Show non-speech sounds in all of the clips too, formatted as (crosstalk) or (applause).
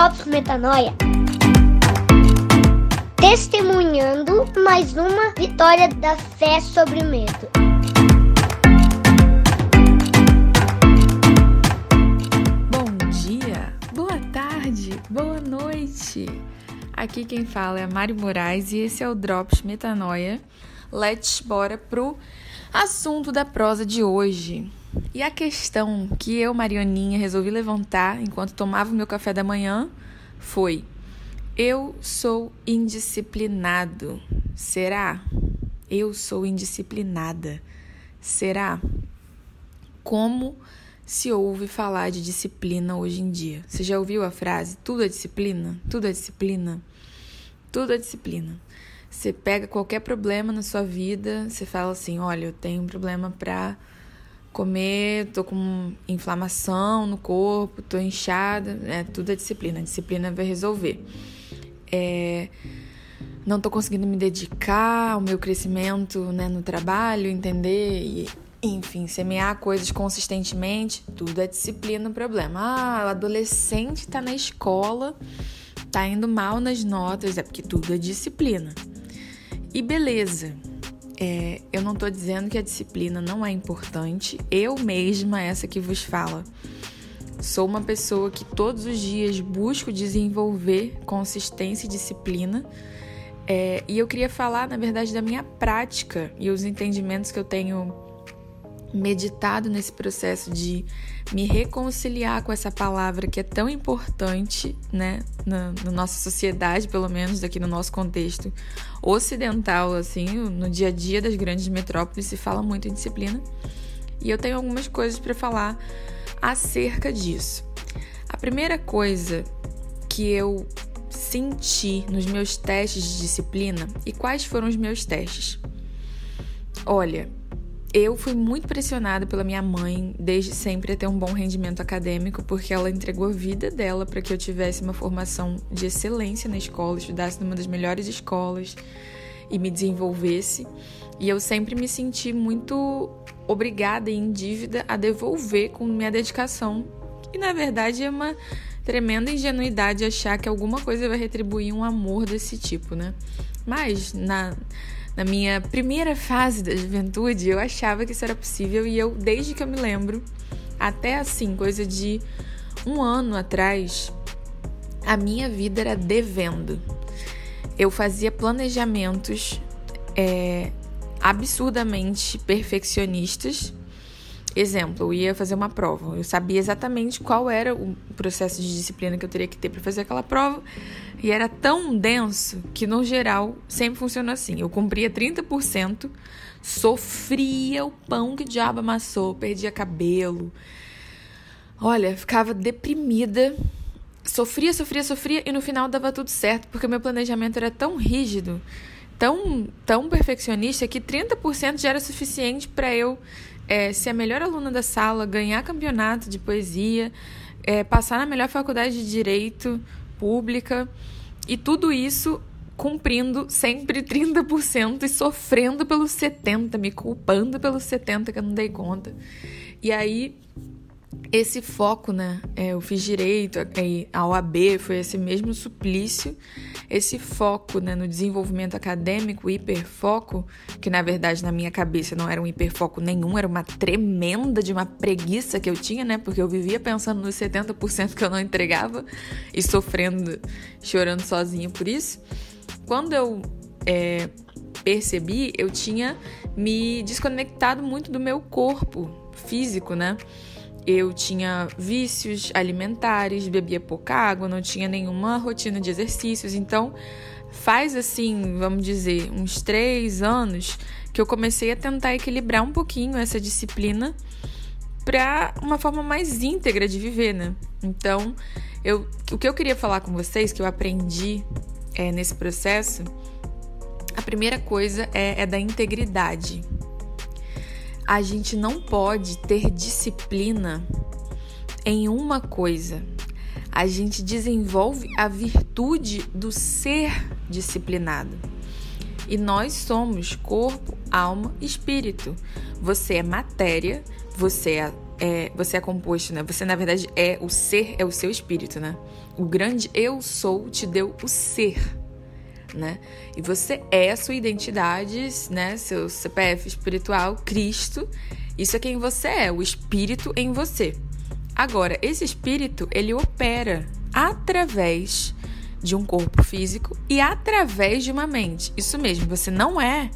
Drops Metanoia. Testemunhando mais uma vitória da fé sobre o medo. Bom dia, boa tarde, boa noite. Aqui quem fala é Mari Moraes e esse é o Drops Metanoia. Let's bora pro assunto da prosa de hoje. E a questão que eu, Marianinha, resolvi levantar enquanto tomava o meu café da manhã foi: eu sou indisciplinado. Será? Eu sou indisciplinada. Será? Como se ouve falar de disciplina hoje em dia? Você já ouviu a frase tudo é disciplina? Tudo é disciplina? Tudo é disciplina. Você pega qualquer problema na sua vida, você fala assim: olha, eu tenho um problema para comer, tô com inflamação no corpo, tô inchada, é tudo é disciplina, a disciplina vai resolver. É, não tô conseguindo me dedicar ao meu crescimento né, no trabalho, entender e, enfim, semear coisas consistentemente, tudo é disciplina o problema. Ah, o adolescente tá na escola, tá indo mal nas notas, é porque tudo é disciplina. E beleza, é, eu não estou dizendo que a disciplina não é importante. Eu mesma, essa que vos fala, sou uma pessoa que todos os dias busco desenvolver consistência e disciplina. É, e eu queria falar, na verdade, da minha prática e os entendimentos que eu tenho meditado nesse processo de me reconciliar com essa palavra que é tão importante, né, na, na, nossa sociedade, pelo menos aqui no nosso contexto ocidental, assim, no dia a dia das grandes metrópoles se fala muito em disciplina. E eu tenho algumas coisas para falar acerca disso. A primeira coisa que eu senti nos meus testes de disciplina e quais foram os meus testes? Olha, eu fui muito pressionada pela minha mãe desde sempre a ter um bom rendimento acadêmico, porque ela entregou a vida dela para que eu tivesse uma formação de excelência na escola, estudasse numa das melhores escolas e me desenvolvesse. E eu sempre me senti muito obrigada e em dívida a devolver com minha dedicação. E na verdade é uma tremenda ingenuidade achar que alguma coisa vai retribuir um amor desse tipo, né? Mas na na minha primeira fase da juventude, eu achava que isso era possível e eu, desde que eu me lembro, até assim, coisa de um ano atrás, a minha vida era devendo. Eu fazia planejamentos é, absurdamente perfeccionistas. Exemplo, eu ia fazer uma prova. Eu sabia exatamente qual era o processo de disciplina que eu teria que ter para fazer aquela prova. E era tão denso que, no geral, sempre funcionou assim. Eu cumpria 30%, sofria o pão que o diabo amassou, perdia cabelo. Olha, ficava deprimida. Sofria, sofria, sofria e no final dava tudo certo, porque meu planejamento era tão rígido, tão, tão perfeccionista, que 30% já era suficiente para eu é, ser a melhor aluna da sala, ganhar campeonato de poesia, é, passar na melhor faculdade de direito pública e tudo isso cumprindo sempre 30% e sofrendo pelos 70, me culpando pelos 70 que eu não dei conta. E aí esse foco, né? É, eu fiz direito, a OAB foi esse mesmo suplício, esse foco né, no desenvolvimento acadêmico, hiperfoco, que na verdade na minha cabeça não era um hiperfoco nenhum, era uma tremenda de uma preguiça que eu tinha, né? Porque eu vivia pensando nos 70% que eu não entregava e sofrendo, chorando sozinha por isso. Quando eu é, percebi, eu tinha me desconectado muito do meu corpo físico, né? Eu tinha vícios alimentares, bebia pouca água, não tinha nenhuma rotina de exercícios. Então, faz assim, vamos dizer, uns três anos que eu comecei a tentar equilibrar um pouquinho essa disciplina para uma forma mais íntegra de viver, né? Então, eu, o que eu queria falar com vocês, que eu aprendi é, nesse processo, a primeira coisa é, é da integridade a gente não pode ter disciplina em uma coisa. A gente desenvolve a virtude do ser disciplinado. E nós somos corpo, alma espírito. Você é matéria, você é é, você é composto, né? Você na verdade é o ser, é o seu espírito, né? O grande eu sou te deu o ser, né? E você é a sua identidade, né? Seu CPF espiritual, Cristo. Isso é quem você é, o espírito em você. Agora, esse espírito, ele opera através de um corpo físico e através de uma mente. Isso mesmo, você não é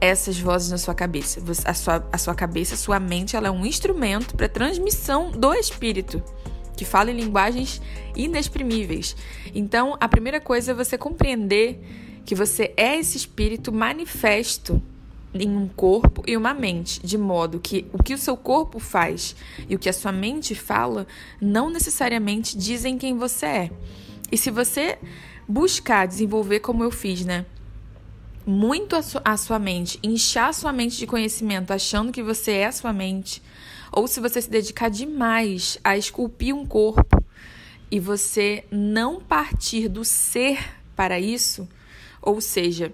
essas vozes na sua cabeça. A sua, a sua cabeça, a sua mente, ela é um instrumento para transmissão do espírito, que fala em linguagens inexprimíveis. Então, a primeira coisa é você compreender que você é esse espírito manifesto em um corpo e uma mente, de modo que o que o seu corpo faz e o que a sua mente fala não necessariamente dizem quem você é. E se você buscar desenvolver como eu fiz, né? Muito a, su a sua mente, inchar a sua mente de conhecimento, achando que você é a sua mente, ou se você se dedicar demais a esculpir um corpo e você não partir do ser para isso, ou seja,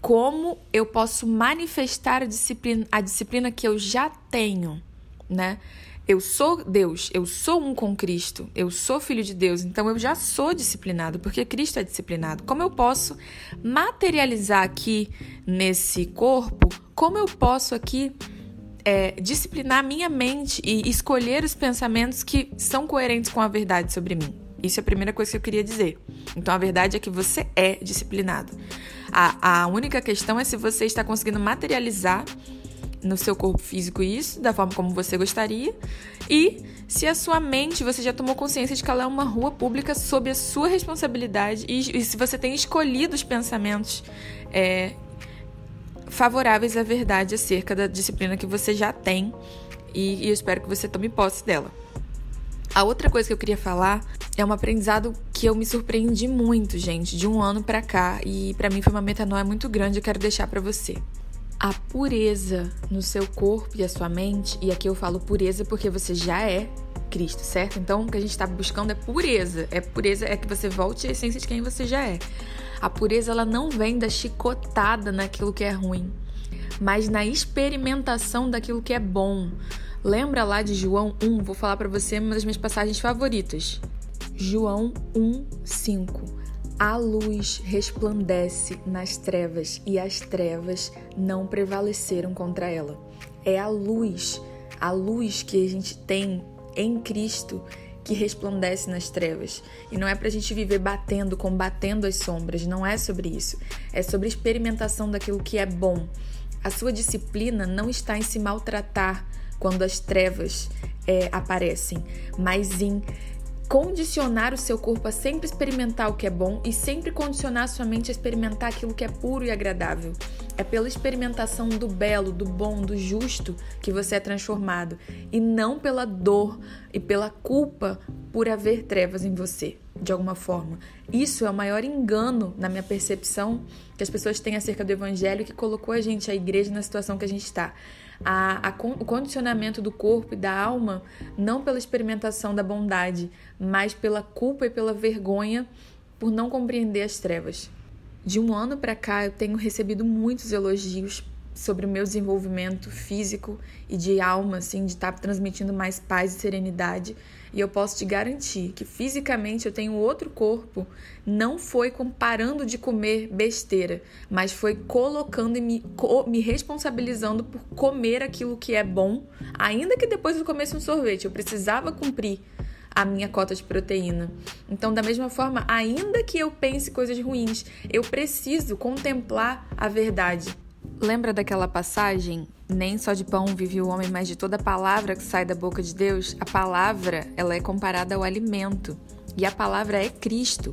como eu posso manifestar a disciplina, a disciplina que eu já tenho, né? Eu sou Deus, eu sou um com Cristo, eu sou filho de Deus, então eu já sou disciplinado, porque Cristo é disciplinado. Como eu posso materializar aqui nesse corpo? Como eu posso aqui é, disciplinar minha mente e escolher os pensamentos que são coerentes com a verdade sobre mim? Isso é a primeira coisa que eu queria dizer. Então a verdade é que você é disciplinado. A, a única questão é se você está conseguindo materializar no seu corpo físico isso, da forma como você gostaria, e se a sua mente você já tomou consciência de que ela é uma rua pública sob a sua responsabilidade e, e se você tem escolhido os pensamentos é, favoráveis à verdade acerca da disciplina que você já tem e, e eu espero que você tome posse dela. A outra coisa que eu queria falar é um aprendizado que eu me surpreendi muito, gente, de um ano para cá e para mim foi uma metanoia muito grande, eu quero deixar para você a pureza no seu corpo e a sua mente, e aqui eu falo pureza porque você já é Cristo, certo? Então o que a gente está buscando é pureza. É pureza, é que você volte à essência de quem você já é. A pureza ela não vem da chicotada naquilo que é ruim, mas na experimentação daquilo que é bom. Lembra lá de João 1? Vou falar para você uma das minhas passagens favoritas. João 1, 5. A luz resplandece nas trevas e as trevas não prevaleceram contra ela. É a luz, a luz que a gente tem em Cristo que resplandece nas trevas. E não é para a gente viver batendo, combatendo as sombras, não é sobre isso. É sobre experimentação daquilo que é bom. A sua disciplina não está em se maltratar quando as trevas é, aparecem, mas em condicionar o seu corpo a sempre experimentar o que é bom e sempre condicionar a sua mente a experimentar aquilo que é puro e agradável. É pela experimentação do belo, do bom, do justo que você é transformado e não pela dor e pela culpa por haver trevas em você, de alguma forma. Isso é o maior engano, na minha percepção, que as pessoas têm acerca do evangelho que colocou a gente, a igreja, na situação que a gente está a, a, o condicionamento do corpo e da alma, não pela experimentação da bondade, mas pela culpa e pela vergonha por não compreender as trevas. De um ano para cá, eu tenho recebido muitos elogios sobre o meu desenvolvimento físico e de alma, assim, de estar transmitindo mais paz e serenidade. E eu posso te garantir que fisicamente eu tenho outro corpo. Não foi comparando de comer besteira, mas foi colocando e me, me responsabilizando por comer aquilo que é bom, ainda que depois eu comesse um sorvete. Eu precisava cumprir a minha cota de proteína. Então, da mesma forma, ainda que eu pense coisas ruins, eu preciso contemplar a verdade. Lembra daquela passagem? Nem só de pão vive o homem, mas de toda palavra que sai da boca de Deus. A palavra, ela é comparada ao alimento. E a palavra é Cristo.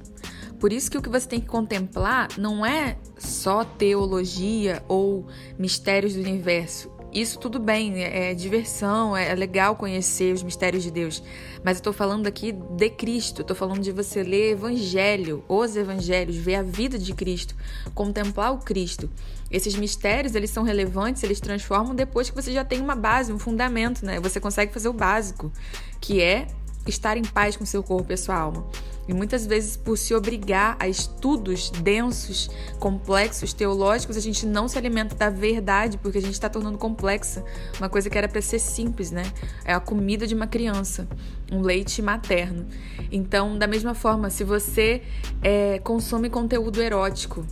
Por isso que o que você tem que contemplar não é só teologia ou mistérios do universo. Isso tudo bem, é, diversão, é legal conhecer os mistérios de Deus. Mas eu estou falando aqui de Cristo, estou falando de você ler Evangelho, os Evangelhos, ver a vida de Cristo, contemplar o Cristo. Esses mistérios, eles são relevantes, eles transformam depois que você já tem uma base, um fundamento, né? Você consegue fazer o básico, que é estar em paz com seu corpo e sua alma. E muitas vezes, por se obrigar a estudos densos, complexos, teológicos, a gente não se alimenta da verdade, porque a gente está tornando complexa uma coisa que era para ser simples, né? É a comida de uma criança, um leite materno. Então, da mesma forma, se você é, consome conteúdo erótico,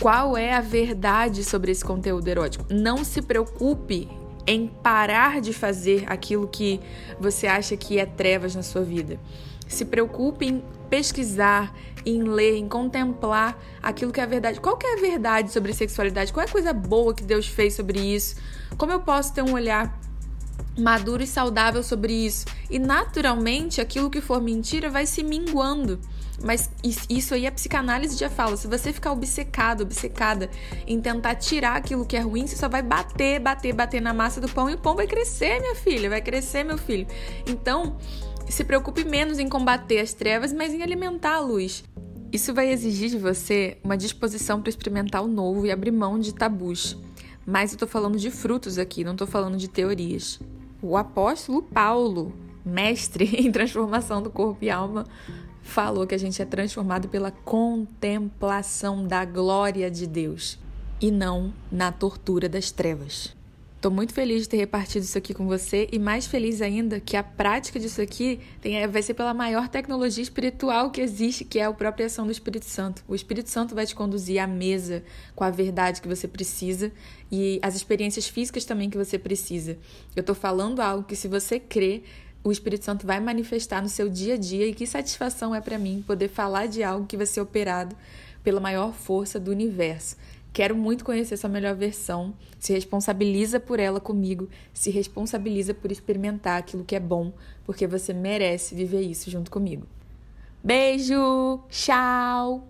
qual é a verdade sobre esse conteúdo erótico? Não se preocupe em parar de fazer aquilo que você acha que é trevas na sua vida. Se preocupe em pesquisar, em ler, em contemplar aquilo que é a verdade. Qual que é a verdade sobre sexualidade? Qual é a coisa boa que Deus fez sobre isso? Como eu posso ter um olhar maduro e saudável sobre isso? E naturalmente, aquilo que for mentira vai se minguando. Mas isso aí a psicanálise já fala. Se você ficar obcecado, obcecada em tentar tirar aquilo que é ruim, você só vai bater, bater, bater na massa do pão e o pão vai crescer, minha filha, vai crescer, meu filho. Então, se preocupe menos em combater as trevas, mas em alimentar a luz. Isso vai exigir de você uma disposição para experimentar o novo e abrir mão de tabus. Mas eu estou falando de frutos aqui, não estou falando de teorias. O apóstolo Paulo, mestre (laughs) em transformação do corpo e alma, falou que a gente é transformado pela contemplação da glória de Deus e não na tortura das trevas. Estou muito feliz de ter repartido isso aqui com você e mais feliz ainda que a prática disso aqui tem, vai ser pela maior tecnologia espiritual que existe, que é a própria ação do Espírito Santo. O Espírito Santo vai te conduzir à mesa com a verdade que você precisa e as experiências físicas também que você precisa. Eu estou falando algo que, se você crer, o Espírito Santo vai manifestar no seu dia a dia e que satisfação é para mim poder falar de algo que vai ser operado pela maior força do universo. Quero muito conhecer sua melhor versão. Se responsabiliza por ela comigo, se responsabiliza por experimentar aquilo que é bom, porque você merece viver isso junto comigo. Beijo! Tchau!